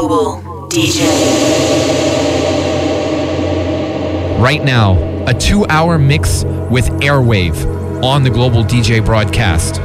Global DJ. Right now, a two hour mix with Airwave on the Global DJ broadcast.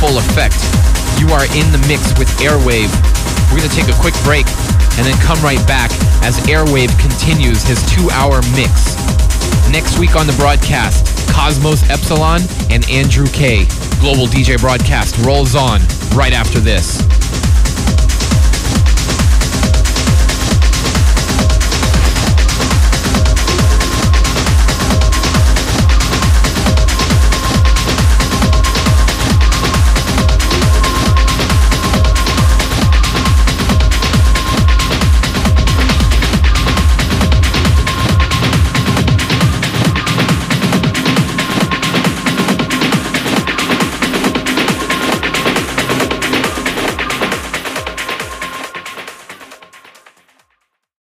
Full effect. You are in the mix with Airwave. We're going to take a quick break and then come right back as Airwave continues his two hour mix. Next week on the broadcast, Kosmas Epsilon and Andrew K. Global DJ broadcast rolls on right after this.